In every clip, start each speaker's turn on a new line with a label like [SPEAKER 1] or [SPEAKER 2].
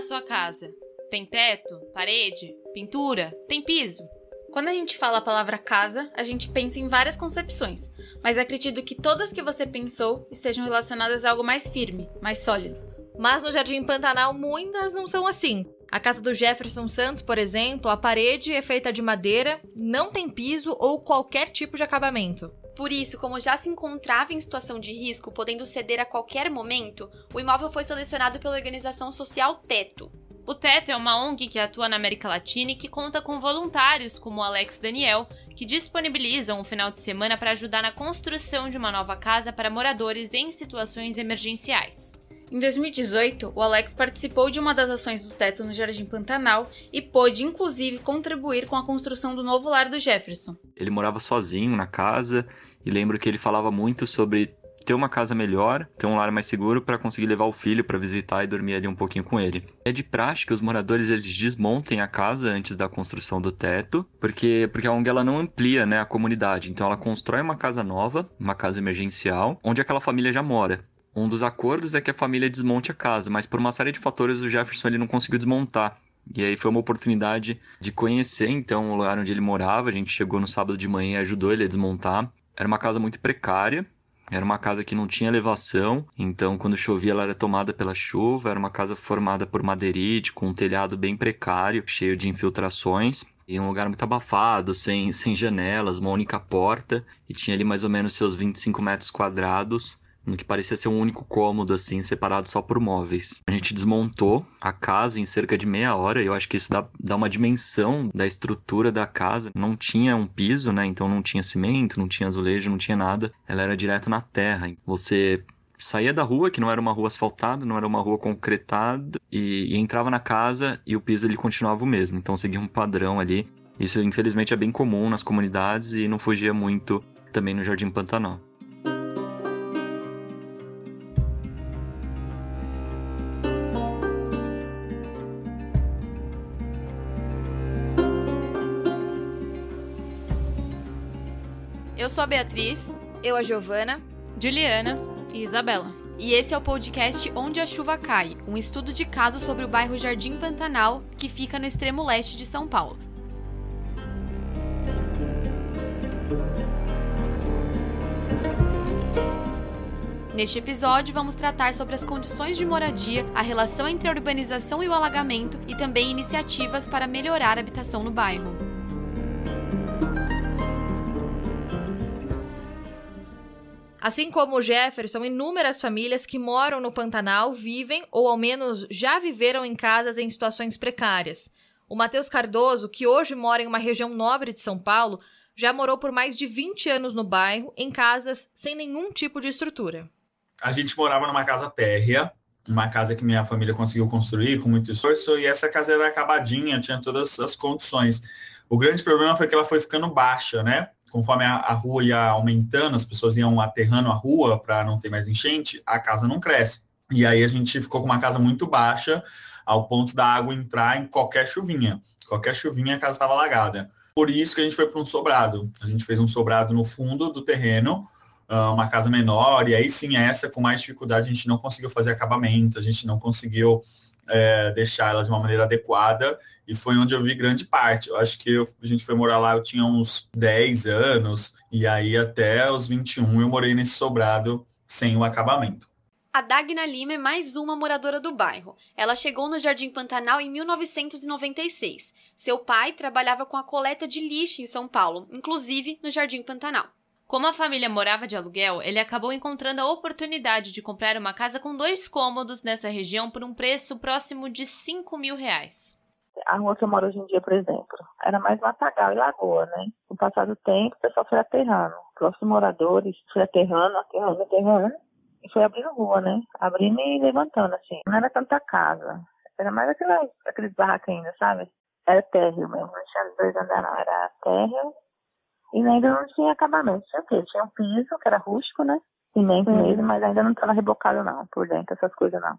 [SPEAKER 1] a sua casa? Tem teto, parede, pintura, tem piso?
[SPEAKER 2] Quando a gente fala a palavra casa, a gente pensa em várias concepções, mas acredito que todas que você pensou estejam relacionadas a algo mais firme, mais sólido.
[SPEAKER 3] Mas no Jardim Pantanal muitas não são assim. A casa do Jefferson Santos, por exemplo, a parede é feita de madeira, não tem piso ou qualquer tipo de acabamento.
[SPEAKER 4] Por isso, como já se encontrava em situação de risco, podendo ceder a qualquer momento, o imóvel foi selecionado pela organização social Teto.
[SPEAKER 1] O Teto é uma ONG que atua na América Latina e que conta com voluntários como o Alex Daniel, que disponibilizam um final de semana para ajudar na construção de uma nova casa para moradores em situações emergenciais.
[SPEAKER 2] Em 2018, o Alex participou de uma das ações do teto no Jardim Pantanal e pôde, inclusive, contribuir com a construção do novo lar do Jefferson.
[SPEAKER 5] Ele morava sozinho na casa e lembro que ele falava muito sobre ter uma casa melhor, ter um lar mais seguro para conseguir levar o filho para visitar e dormir ali um pouquinho com ele. É de prática os moradores eles desmontem a casa antes da construção do teto, porque porque a ONG ela não amplia, né, a comunidade. Então ela constrói uma casa nova, uma casa emergencial, onde aquela família já mora. Um dos acordos é que a família desmonte a casa, mas por uma série de fatores o Jefferson ele não conseguiu desmontar. E aí foi uma oportunidade de conhecer então o lugar onde ele morava. A gente chegou no sábado de manhã e ajudou ele a desmontar. Era uma casa muito precária, era uma casa que não tinha elevação, então quando chovia ela era tomada pela chuva. Era uma casa formada por madeirite, com um telhado bem precário, cheio de infiltrações. E um lugar muito abafado, sem, sem janelas, uma única porta. E tinha ali mais ou menos seus 25 metros quadrados no que parecia ser um único cômodo, assim, separado só por móveis. A gente desmontou a casa em cerca de meia hora, e eu acho que isso dá, dá uma dimensão da estrutura da casa. Não tinha um piso, né? Então não tinha cimento, não tinha azulejo, não tinha nada. Ela era direto na terra. Você saía da rua, que não era uma rua asfaltada, não era uma rua concretada, e, e entrava na casa e o piso ele continuava o mesmo. Então seguia um padrão ali. Isso infelizmente é bem comum nas comunidades e não fugia muito também no Jardim Pantanal.
[SPEAKER 4] Eu sou a Beatriz.
[SPEAKER 3] Eu, a Giovana.
[SPEAKER 1] Juliana e Isabela.
[SPEAKER 4] E esse é o podcast Onde a Chuva Cai, um estudo de caso sobre o bairro Jardim Pantanal, que fica no extremo leste de São Paulo. Neste episódio, vamos tratar sobre as condições de moradia, a relação entre a urbanização e o alagamento e também iniciativas para melhorar a habitação no bairro.
[SPEAKER 3] Assim como o Jefferson, inúmeras famílias que moram no Pantanal vivem ou ao menos já viveram em casas em situações precárias. O Matheus Cardoso, que hoje mora em uma região nobre de São Paulo, já morou por mais de 20 anos no bairro, em casas sem nenhum tipo de estrutura.
[SPEAKER 6] A gente morava numa casa térrea, uma casa que minha família conseguiu construir com muito esforço, e essa casa era acabadinha, tinha todas as condições. O grande problema foi que ela foi ficando baixa, né? Conforme a, a, rua ia aumentando, as pessoas iam aterrando a rua para não ter mais enchente, a casa não cresce. E aí a gente ficou com uma casa muito baixa, ao ponto da água entrar em qualquer chuvinha. Qualquer chuvinha a casa estava alagada. Por isso que a gente foi para um sobrado. A gente fez um sobrado no fundo do terreno, ah, uma casa menor, e aí sim, essa com mais dificuldade, a gente não conseguiu fazer acabamento, a gente não conseguiu é, deixar ela de uma maneira adequada e foi onde eu vi grande parte. Eu acho que eu, a gente foi morar lá, eu tinha uns 10 anos, e aí até os 21 eu morei nesse sobrado sem o acabamento.
[SPEAKER 4] A Dagna Lima é mais uma moradora do bairro. Ela chegou no Jardim Pantanal em 1996. Seu pai trabalhava com a coleta de lixo em São Paulo, inclusive no Jardim Pantanal.
[SPEAKER 1] Como a família morava de aluguel, ele acabou encontrando a oportunidade de comprar uma casa com dois cômodos nessa região por um preço próximo de 5 mil reais.
[SPEAKER 7] A rua que eu moro hoje em dia, por exemplo, era mais matagal e lagoa, né? No passado do tempo, o pessoal foi aterrando. Os moradores foi aterrando, aterrando, aterrando. E foi abrindo rua, né? Abrindo e levantando, assim. Não era tanta casa. Era mais aqueles barracos ainda, sabe? Era térreo mesmo. Não tinha dois andares, não. Era térreo e ainda não tinha acabamento. Tinha o quê? Tinha um piso, que era rústico, né? Cimento uhum. mesmo, mas ainda não estava rebocado, não, por dentro, essas coisas, não.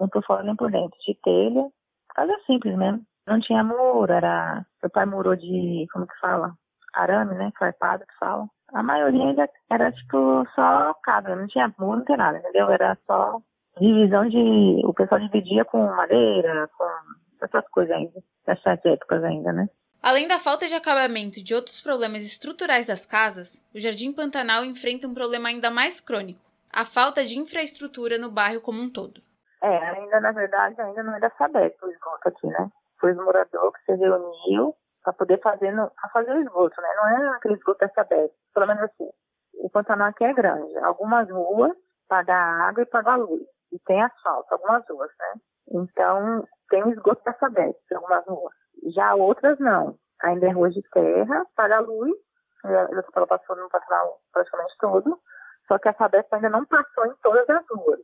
[SPEAKER 7] Nem por fora nem por dentro. De telha, casa simples mesmo. Não tinha muro, era. Meu pai murou de. Como que fala? Arame, né? Farpado que fala. A maioria ainda era, tipo, só casa. Não tinha muro, não tinha nada, entendeu? Era só divisão de. O pessoal dividia com madeira, com essas coisas ainda, nessas épocas ainda, né?
[SPEAKER 2] Além da falta de acabamento e de outros problemas estruturais das casas, o Jardim Pantanal enfrenta um problema ainda mais crônico: a falta de infraestrutura no bairro como um todo.
[SPEAKER 7] É, ainda na verdade, ainda não é da Sabesp o esgoto aqui, né? Foi os moradores que se reuniu para poder fazer, no, fazer o esgoto, né? Não é aquele esgoto Sabesp, pelo menos assim. O Pantanal aqui é grande. Algumas ruas paga água e paga luz. E tem asfalto, algumas ruas, né? Então, tem o esgoto da Sabesp, algumas ruas. Já outras não. Ainda é rua de terra, paga luz. Ela passou no Pantanal praticamente todo. Só que a Sabesp ainda não passou em todas as ruas.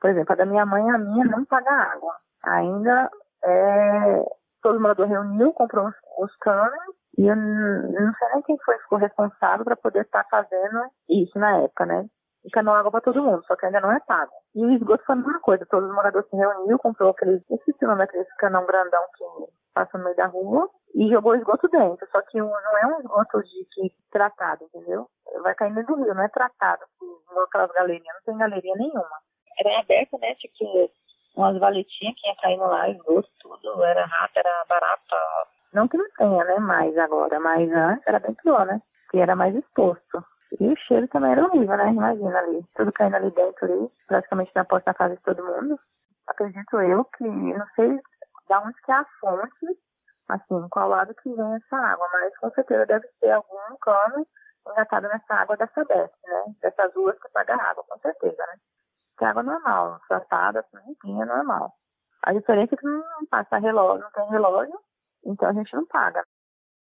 [SPEAKER 7] Por exemplo, a da minha mãe, a minha não paga água. Ainda é, todo mundo reuniu, comprou os, os canos e eu não sei nem quem foi ficou responsável para poder estar tá fazendo isso na época, né? E canou água para todo mundo, só que ainda não é pago. E o esgoto foi a mesma coisa, todos os moradores se reuniu, comprou aqueles, esqueci o daqueles canão grandão que passa no meio da rua e jogou esgoto dentro. Só que não é um esgoto de que tratado, entendeu? Vai cair dentro do rio, não é tratado, igual aquelas galerias, não tem galeria nenhuma era aberta, né? Tipo, umas valetinhas que ia caindo lá, esgoto, tudo, era rato, era barata. Não que não tenha, né? Mais agora, mas antes era bem pior, né? Que era mais exposto. E o cheiro também era horrível, né? Imagina ali, tudo caindo ali dentro ali, praticamente na porta da casa de todo mundo. Acredito eu que, não sei da onde que é a fonte, assim, qual lado que vem essa água, mas com certeza deve ser algum cano engatado nessa água dessa Sabesp, né? Dessas ruas que paga água, com certeza, né? que é água normal, tratada, limpinha, normal. A diferença é que não passa relógio, não tem relógio, então a gente não paga.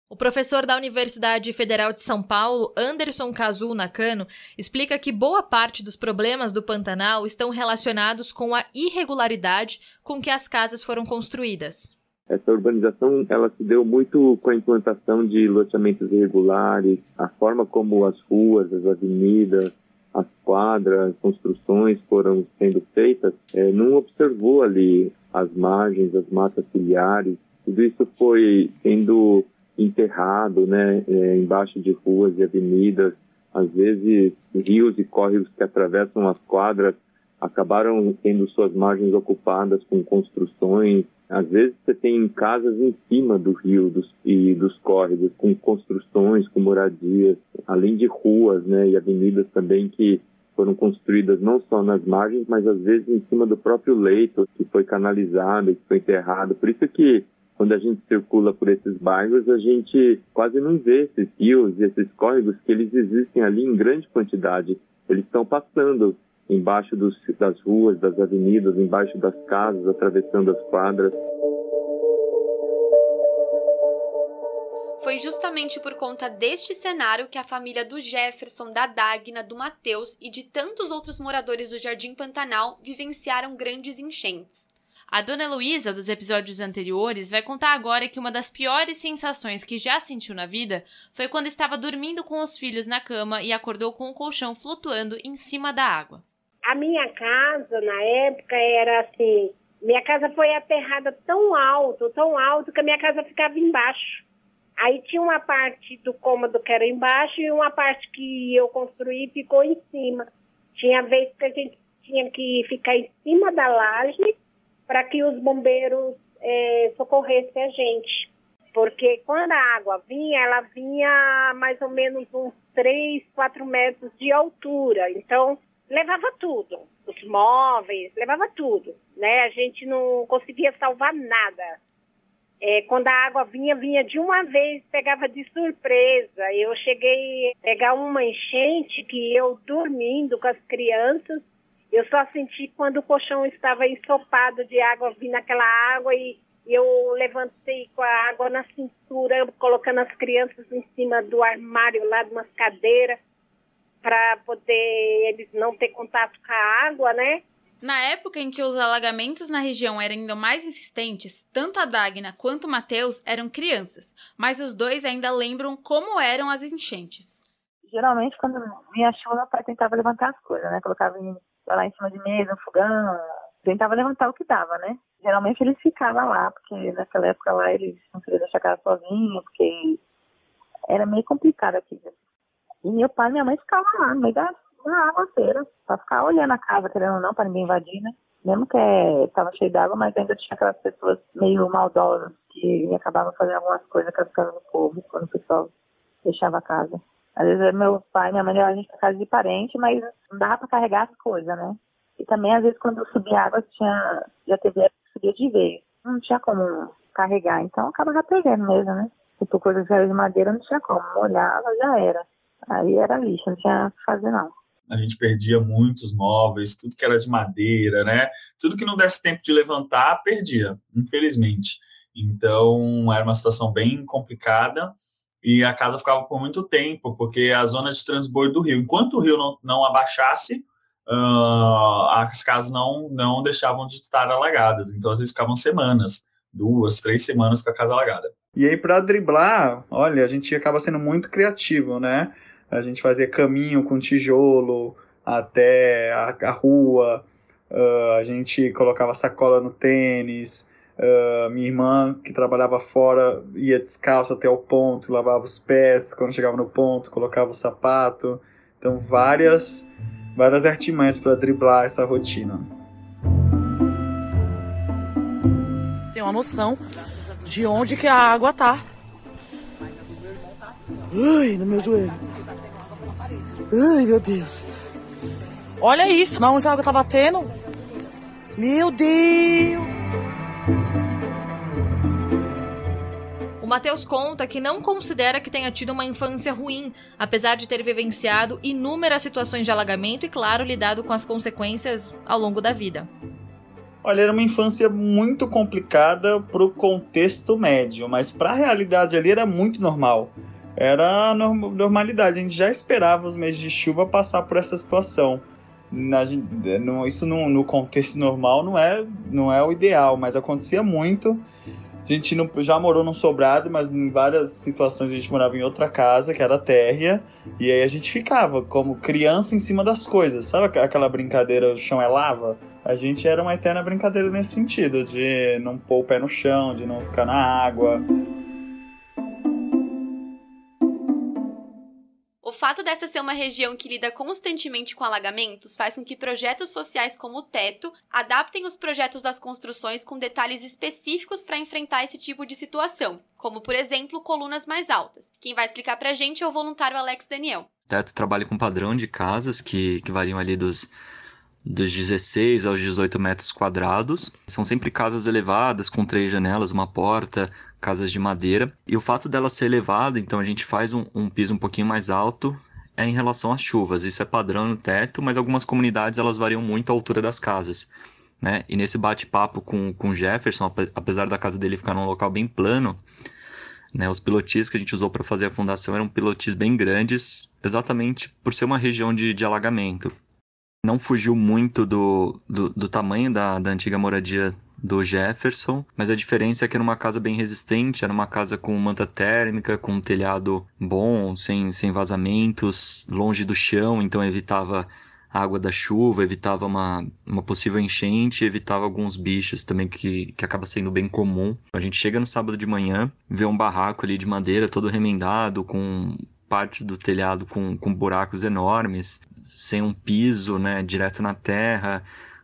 [SPEAKER 3] O professor da Universidade Federal de São Paulo, Anderson Cazu Nakano, explica que boa parte dos problemas do Pantanal estão relacionados com a irregularidade com que as casas foram construídas.
[SPEAKER 8] Essa urbanização ela se deu muito com a implantação de loteamentos irregulares, a forma como as ruas, as avenidas, as quadras, as construções foram sendo feitas, é, não observou ali as margens, as matas ciliares, tudo isso foi sendo enterrado, né, é, embaixo de ruas e avenidas, às vezes rios e córregos que atravessam as quadras acabaram tendo suas margens ocupadas com construções. Às vezes você tem casas em cima do rio dos, e dos córregos, com construções, com moradias, além de ruas né, e avenidas também que foram construídas não só nas margens, mas às vezes em cima do próprio leito, que foi canalizado, que foi enterrado. Por isso que quando a gente circula por esses bairros, a gente quase não vê esses rios e esses córregos que eles existem ali em grande quantidade. Eles estão passando embaixo dos, das ruas, das avenidas, embaixo das casas, atravessando as quadras.
[SPEAKER 4] Foi justamente por conta deste cenário que a família do Jefferson, da Dagna, do Matheus e de tantos outros moradores do Jardim Pantanal vivenciaram grandes enchentes.
[SPEAKER 1] A dona Heloísa, dos episódios anteriores, vai contar agora que uma das piores sensações que já sentiu na vida foi quando estava dormindo com os filhos na cama e acordou com o colchão flutuando em cima da água.
[SPEAKER 9] A minha casa, na época, era assim: minha casa foi aterrada tão alto, tão alto, que a minha casa ficava embaixo. Aí tinha uma parte do cômodo que era embaixo e uma parte que eu construí ficou em cima. Tinha vez que a gente tinha que ficar em cima da laje para que os bombeiros é, socorressem a gente. Porque quando a água vinha, ela vinha mais ou menos uns 3, 4 metros de altura. Então, levava tudo. Os móveis, levava tudo. Né? A gente não conseguia salvar nada. É, quando a água vinha, vinha de uma vez, pegava de surpresa. Eu cheguei a pegar uma enchente que eu dormindo com as crianças, eu só senti quando o colchão estava ensopado de água, vi naquela água e, eu levantei com a água na cintura, colocando as crianças em cima do armário lá de umas cadeiras para poder eles não ter contato com a água, né?
[SPEAKER 2] Na época em que os alagamentos na região eram ainda mais insistentes, tanto a Dagna quanto o Matheus eram crianças, mas os dois ainda lembram como eram as enchentes.
[SPEAKER 7] Geralmente, quando vinha chuva, meu pai tentava levantar as coisas, né? Colocava lá em cima de mesa, fogão, tentava levantar o que dava, né? Geralmente eles ficavam lá, porque naquela época lá eles não queriam deixar a casa sozinho, porque era meio complicado aqui. E meu pai e minha mãe ficavam lá, no meio da, na aguaceira, pra ficar olhando a casa, querendo ou não, para ninguém invadir, né? Mesmo que estava cheio d'água, mas ainda tinha aquelas pessoas meio maldosas que acabavam fazendo algumas coisas com as casas do povo, quando o pessoal deixava a casa. Às vezes meu pai e minha mãe a gente pra casa de parente, mas não dava para carregar as coisas, né? E também, às vezes, quando subia água, tinha, já teve época que subia de vez. Não tinha como carregar, então acabava perdendo mesmo, né? Tipo, coisas de madeira não tinha como, molhava, já era. Aí era lixo, não tinha o que fazer não.
[SPEAKER 6] A gente perdia muitos móveis, tudo que era de madeira, né? Tudo que não desse tempo de levantar, perdia, infelizmente. Então, era uma situação bem complicada e a casa ficava por muito tempo, porque a zona de transbordo do rio, enquanto o rio não, não abaixasse, uh, as casas não, não deixavam de estar alagadas. Então, às vezes ficavam semanas, duas, três semanas com a casa alagada.
[SPEAKER 10] E aí, para driblar, olha, a gente acaba sendo muito criativo, né? A gente fazia caminho com tijolo até a, a rua, uh, a gente colocava sacola no tênis. Uh, minha irmã, que trabalhava fora, ia descalço até o ponto, lavava os pés quando chegava no ponto, colocava o sapato. Então, várias, várias artimanhas para driblar essa rotina.
[SPEAKER 11] Tem uma noção de onde que a água tá. Ai, no meu joelho. Ai, meu Deus. Olha isso, não onde a água tá batendo. Meu Deus.
[SPEAKER 3] O Matheus conta que não considera que tenha tido uma infância ruim, apesar de ter vivenciado inúmeras situações de alagamento e, claro, lidado com as consequências ao longo da vida.
[SPEAKER 10] Olha, era uma infância muito complicada para o contexto médio, mas para a realidade ali era muito normal. Era normalidade, a gente já esperava os meses de chuva passar por essa situação. Na, no, isso no, no, contexto normal não é, não é o ideal, mas acontecia muito. A gente não, já morou num sobrado, mas em várias situações a gente morava em outra casa, que era térrea, e aí a gente ficava como criança em cima das coisas. Sabe aquela brincadeira, o chão é lava? A gente era uma eterna brincadeira nesse sentido, de não pôr o pé no chão, de não ficar na água.
[SPEAKER 4] Fato dessa ser uma região que lida constantemente com alagamentos faz com que projetos sociais como o Teto adaptem os projetos das construções com detalhes específicos para enfrentar esse tipo de situação, como, por exemplo, colunas mais altas. Quem vai explicar para a gente é o voluntário Alex Daniel.
[SPEAKER 5] Teto trabalha com padrão de casas que, que variam ali dos dos 16 aos 18 metros quadrados. São sempre casas elevadas, com três janelas, uma porta, casas de madeira. E o fato dela ser elevada, então a gente faz um, um piso um pouquinho mais alto, é em relação às chuvas. Isso é padrão no teto, mas algumas comunidades elas variam muito a altura das casas. Né? E nesse bate-papo com, com Jefferson, apesar da casa dele ficar num local bem plano, né, os pilotis que a gente usou para fazer a fundação eram pilotis bem grandes, exatamente por ser uma região de, de alagamento não fugiu muito do, do, do tamanho da, da antiga moradia do Jefferson, mas a diferença é que era uma casa bem resistente, era uma casa com manta térmica, com um telhado bom, sem, sem vazamentos, longe do chão, então evitava a água da chuva, evitava uma, uma possível enchente, evitava alguns bichos também que, que acaba sendo bem comum. A gente chega no sábado de manhã, vê um barraco ali de madeira todo remendado, com parte do telhado com, com buracos enormes, sem um piso, né, direto na terra,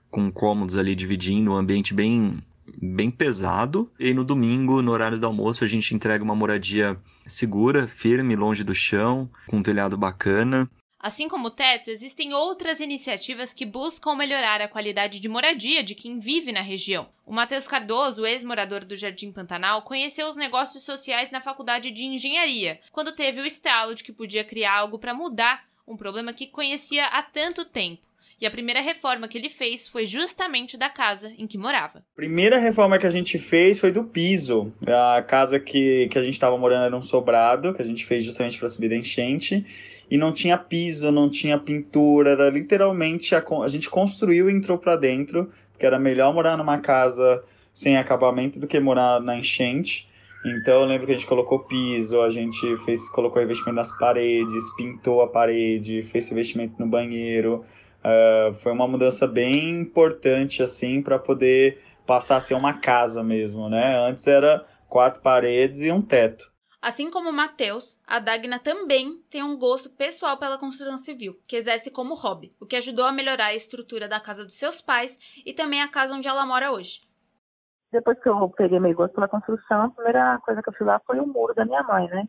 [SPEAKER 5] com cômodos ali dividindo, um ambiente bem bem pesado. E no domingo, no horário do almoço, a gente entrega uma moradia segura, firme, longe do chão, com um telhado bacana.
[SPEAKER 1] Assim como o teto, existem outras iniciativas que buscam melhorar a qualidade de moradia de quem vive na região. O Matheus Cardoso, ex-morador do Jardim Pantanal, conheceu os negócios sociais na faculdade de engenharia, quando teve o estalo de que podia criar algo para mudar um problema que conhecia há tanto tempo. E a primeira reforma que ele fez foi justamente da casa em que morava.
[SPEAKER 10] Primeira reforma que a gente fez foi do piso. A casa que, que a gente estava morando era um sobrado, que a gente fez justamente para subir da enchente. E não tinha piso, não tinha pintura, era literalmente a, a gente construiu e entrou para dentro, porque era melhor morar numa casa sem acabamento do que morar na enchente. Então eu lembro que a gente colocou piso, a gente fez, colocou revestimento nas paredes, pintou a parede, fez revestimento no banheiro. Uh, foi uma mudança bem importante assim para poder passar a ser uma casa mesmo, né? Antes era quatro paredes e um teto.
[SPEAKER 2] Assim como Matheus, a Dagna também tem um gosto pessoal pela construção civil, que exerce como hobby, o que ajudou a melhorar a estrutura da casa dos seus pais e também a casa onde ela mora hoje.
[SPEAKER 7] Depois que eu peguei meu gosto pela construção, a primeira coisa que eu fiz lá foi o muro da minha mãe, né?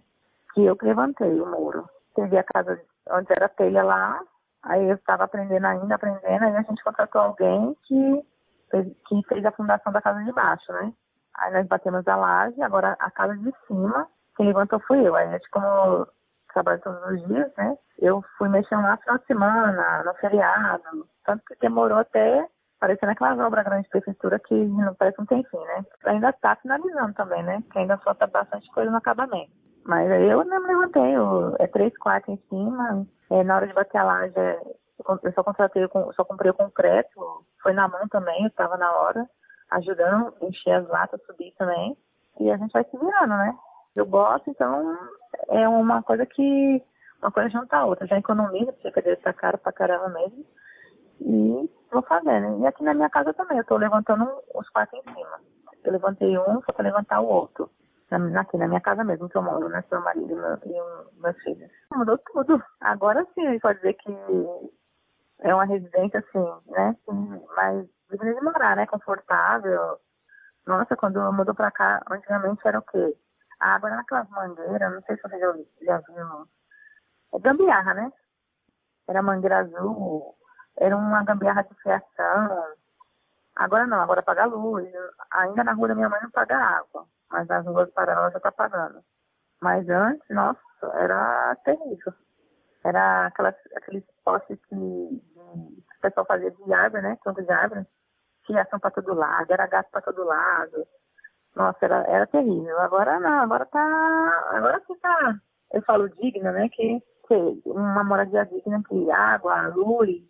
[SPEAKER 7] Que eu que levantei o muro. Teve a casa onde era telha lá, aí eu estava aprendendo ainda, aprendendo, aí a gente contratou alguém que fez, que fez a fundação da casa de baixo, né? Aí nós batemos a laje, agora a casa de cima quem levantou fui eu. Aí, a gente, como trabalho todos os dias, né? Eu fui mexendo lá no final de semana, no feriado. Tanto que demorou até parecendo aquelas obras grandes de prefeitura que não parece não tem fim, né? Ainda está finalizando também, né? Que ainda falta bastante coisa no acabamento. Mas aí eu não me levantei, eu, é três quartos em cima. É, na hora de bater a laje, eu só contratei, só comprei o concreto, foi na mão também, eu estava na hora, ajudando, encher as latas, subir também. E a gente vai se virando, né? eu gosto, então é uma coisa que uma coisa junta a outra. Já economiza, porque cadê tá caro pra caramba mesmo. E vou fazendo. E aqui na minha casa também, eu tô levantando os quatro em cima. Eu levantei um, só pra levantar o outro. Aqui na minha casa mesmo, que eu moro, né? Seu marido meu, e meus filhos. Mudou tudo. Agora sim, pode dizer que é uma residência, assim, né? Mais digna de morar, né? Confortável. Nossa, quando eu mudou pra cá, antigamente era o quê? A água naquelas mangueiras, não sei se você já, já viu. É gambiarra, né? Era mangueira azul, era uma gambiarra de fiação. Agora não, agora paga luz. Ainda na rua da minha mãe não paga água, mas nas ruas paralelas já tá pagando. Mas antes, nossa, era terrível. Era aquelas, aqueles postes que, que o pessoal fazia de árvore, né? Tronco de árvore. Fiação para todo lado, era gato para todo lado. Nossa, era, era terrível. Agora não, agora tá. Agora sim tá. Eu falo digna, né? Que, que uma moradia digna que água, luz,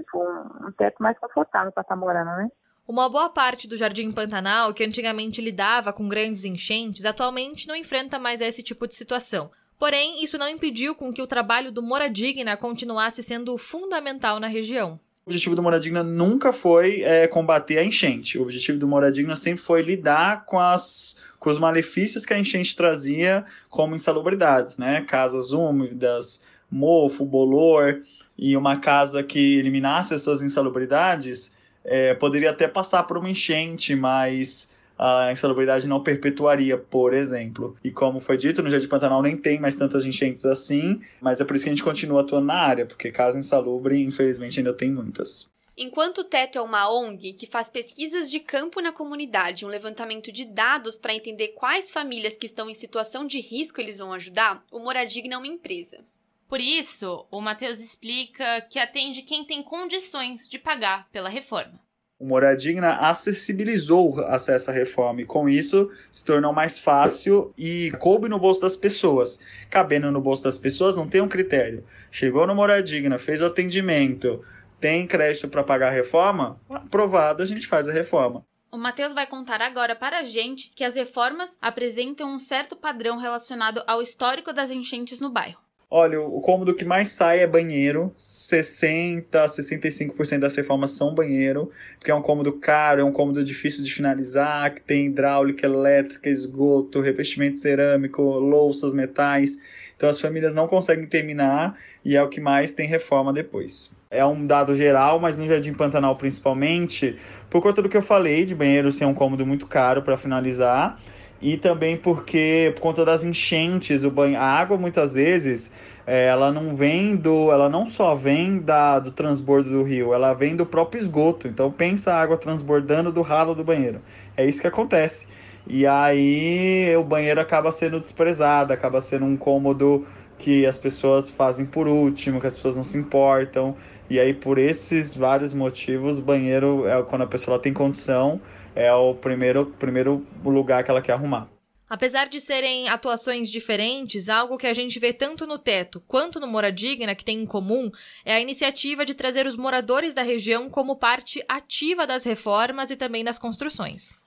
[SPEAKER 7] tipo, um, teto mais confortável para estar tá morando, né?
[SPEAKER 3] Uma boa parte do Jardim Pantanal, que antigamente lidava com grandes enchentes, atualmente não enfrenta mais esse tipo de situação. Porém, isso não impediu com que o trabalho do Moradigna continuasse sendo fundamental na região.
[SPEAKER 10] O objetivo do Moradigna nunca foi é, combater a enchente. O objetivo do Moradigna sempre foi lidar com, as, com os malefícios que a enchente trazia como insalubridades, né? Casas úmidas, mofo, bolor, e uma casa que eliminasse essas insalubridades é, poderia até passar por uma enchente, mas a insalubridade não perpetuaria, por exemplo. E como foi dito, no Jardim Pantanal nem tem mais tantas enchentes assim, mas é por isso que a gente continua atuando na área, porque casa insalubre, infelizmente, ainda tem muitas.
[SPEAKER 4] Enquanto o Teto é uma ONG que faz pesquisas de campo na comunidade, um levantamento de dados para entender quais famílias que estão em situação de risco eles vão ajudar, o Moradigna é uma empresa.
[SPEAKER 1] Por isso, o Matheus explica que atende quem tem condições de pagar pela reforma
[SPEAKER 10] o Moradigna acessibilizou o acesso à reforma e com isso se tornou mais fácil e coube no bolso das pessoas. Cabendo no bolso das pessoas não tem um critério. Chegou no Moradigna, fez o atendimento, tem crédito para pagar a reforma? Aprovado, a gente faz a reforma.
[SPEAKER 2] O Matheus vai contar agora para a gente que as reformas apresentam um certo padrão relacionado ao histórico das enchentes no bairro.
[SPEAKER 10] Olha, o cômodo que mais sai é banheiro. 60, 65% das reformas são banheiro, porque é um cômodo caro, é um cômodo difícil de finalizar, que tem hidráulica, elétrica, esgoto, revestimento cerâmico, louças, metais. Então as famílias não conseguem terminar e é o que mais tem reforma depois. É um dado geral, mas no Jardim Pantanal principalmente, por conta do que eu falei de banheiro ser um cômodo muito caro para finalizar e também porque por conta das enchentes, o banho, a água muitas vezes é, ela não vem do, ela não só vem da, do transbordo do rio, ela vem do próprio esgoto. Então pensa a água transbordando do ralo do banheiro. É isso que acontece. E aí o banheiro acaba sendo desprezado, acaba sendo um cômodo que as pessoas fazem por último, que as pessoas não se importam. E aí por esses vários motivos, o banheiro é quando a pessoa tem condição, é o primeiro, primeiro lugar que ela quer arrumar.
[SPEAKER 3] Apesar de serem atuações diferentes, algo que a gente vê tanto no Teto quanto no Moradigna que tem em comum é a iniciativa de trazer os moradores da região como parte ativa das reformas e também das construções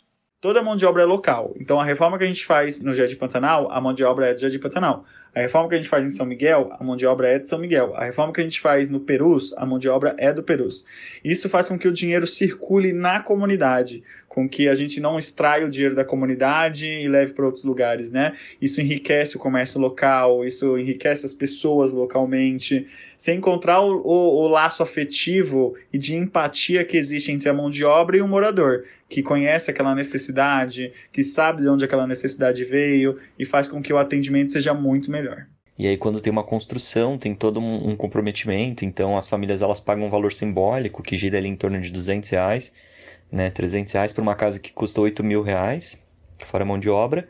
[SPEAKER 10] toda a mão de obra é local. Então a reforma que a gente faz no Jardim Pantanal, a mão de obra é do Jardim Pantanal. A reforma que a gente faz em São Miguel, a mão de obra é de São Miguel. A reforma que a gente faz no Perus, a mão de obra é do Perus. Isso faz com que o dinheiro circule na comunidade, com que a gente não extraia o dinheiro da comunidade e leve para outros lugares, né? Isso enriquece o comércio local, isso enriquece as pessoas localmente. Sem encontrar o, o, o laço afetivo e de empatia que existe entre a mão de obra e o morador, que conhece aquela necessidade, que sabe de onde aquela necessidade veio e faz com que o atendimento seja muito melhor.
[SPEAKER 5] E aí quando tem uma construção, tem todo um, comprometimento, então as famílias elas pagam um valor simbólico que gira ali em torno de 200 reais né, 300 reais por uma casa que custa 8 mil reais, fora mão de obra,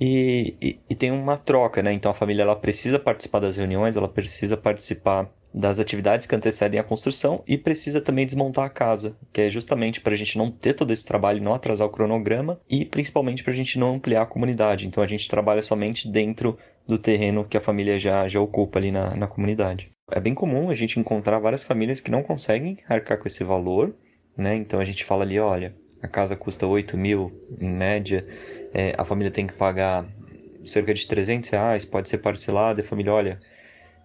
[SPEAKER 5] e, e, e, tem uma troca, né? Então a família ela precisa participar das reuniões, ela precisa participar das atividades que antecedem a construção e precisa também desmontar a casa, que é justamente para a gente não ter todo esse trabalho, não atrasar o cronograma e principalmente para a gente não ampliar a comunidade. Então a gente trabalha somente dentro do terreno que a família já, já ocupa ali na, na comunidade. É bem comum a gente encontrar várias famílias que não conseguem arcar com esse valor né? Então a gente fala ali, olha, a casa custa 8 mil em média, é, a família tem que pagar cerca de 300 reais, pode ser parcelado, e a família, olha,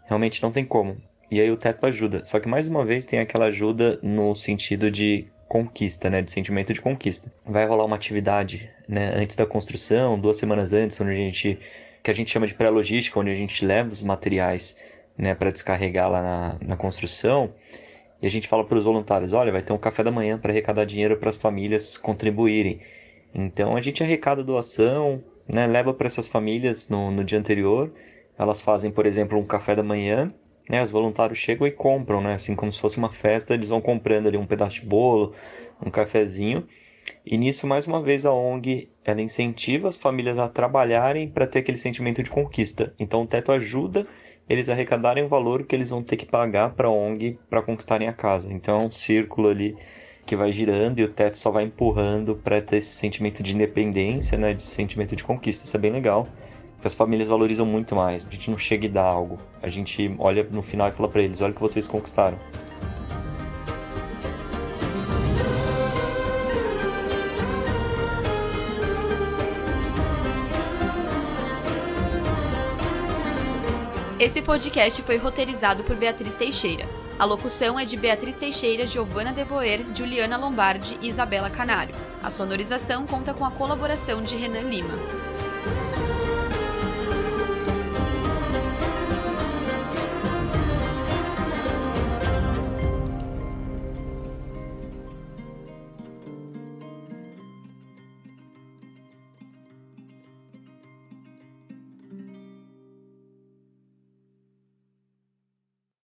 [SPEAKER 5] realmente não tem como. E aí o teto ajuda. Só que mais uma vez tem aquela ajuda no sentido de conquista, né, de sentimento de conquista. Vai rolar uma atividade, né, antes da construção, duas semanas antes, onde a gente que a gente chama de pré-logística, onde a gente leva os materiais, né, para descarregar lá na, na construção e a gente fala para os voluntários: olha, vai ter um café da manhã para arrecadar dinheiro para as famílias contribuírem. Então a gente arrecada doação, né, leva para essas famílias no, no dia anterior. Elas fazem, por exemplo, um café da manhã. Né, os voluntários chegam e compram, né, assim como se fosse uma festa, eles vão comprando ali um pedaço de bolo, um cafezinho. E nisso, mais uma vez, a ONG ela incentiva as famílias a trabalharem para ter aquele sentimento de conquista. Então, o teto ajuda eles arrecadarem o valor que eles vão ter que pagar para a ONG para conquistarem a casa. Então é um círculo ali que vai girando e o teto só vai empurrando para ter esse sentimento de independência, né, de sentimento de conquista. Isso é bem legal. As famílias valorizam muito mais. A gente não chega e dá algo. A gente olha no final e fala para eles: olha o que vocês conquistaram.
[SPEAKER 4] Esse podcast foi roteirizado por Beatriz Teixeira. A locução é de Beatriz Teixeira, Giovana Deboer, Juliana Lombardi e Isabela Canário. A sonorização conta com a colaboração de Renan Lima.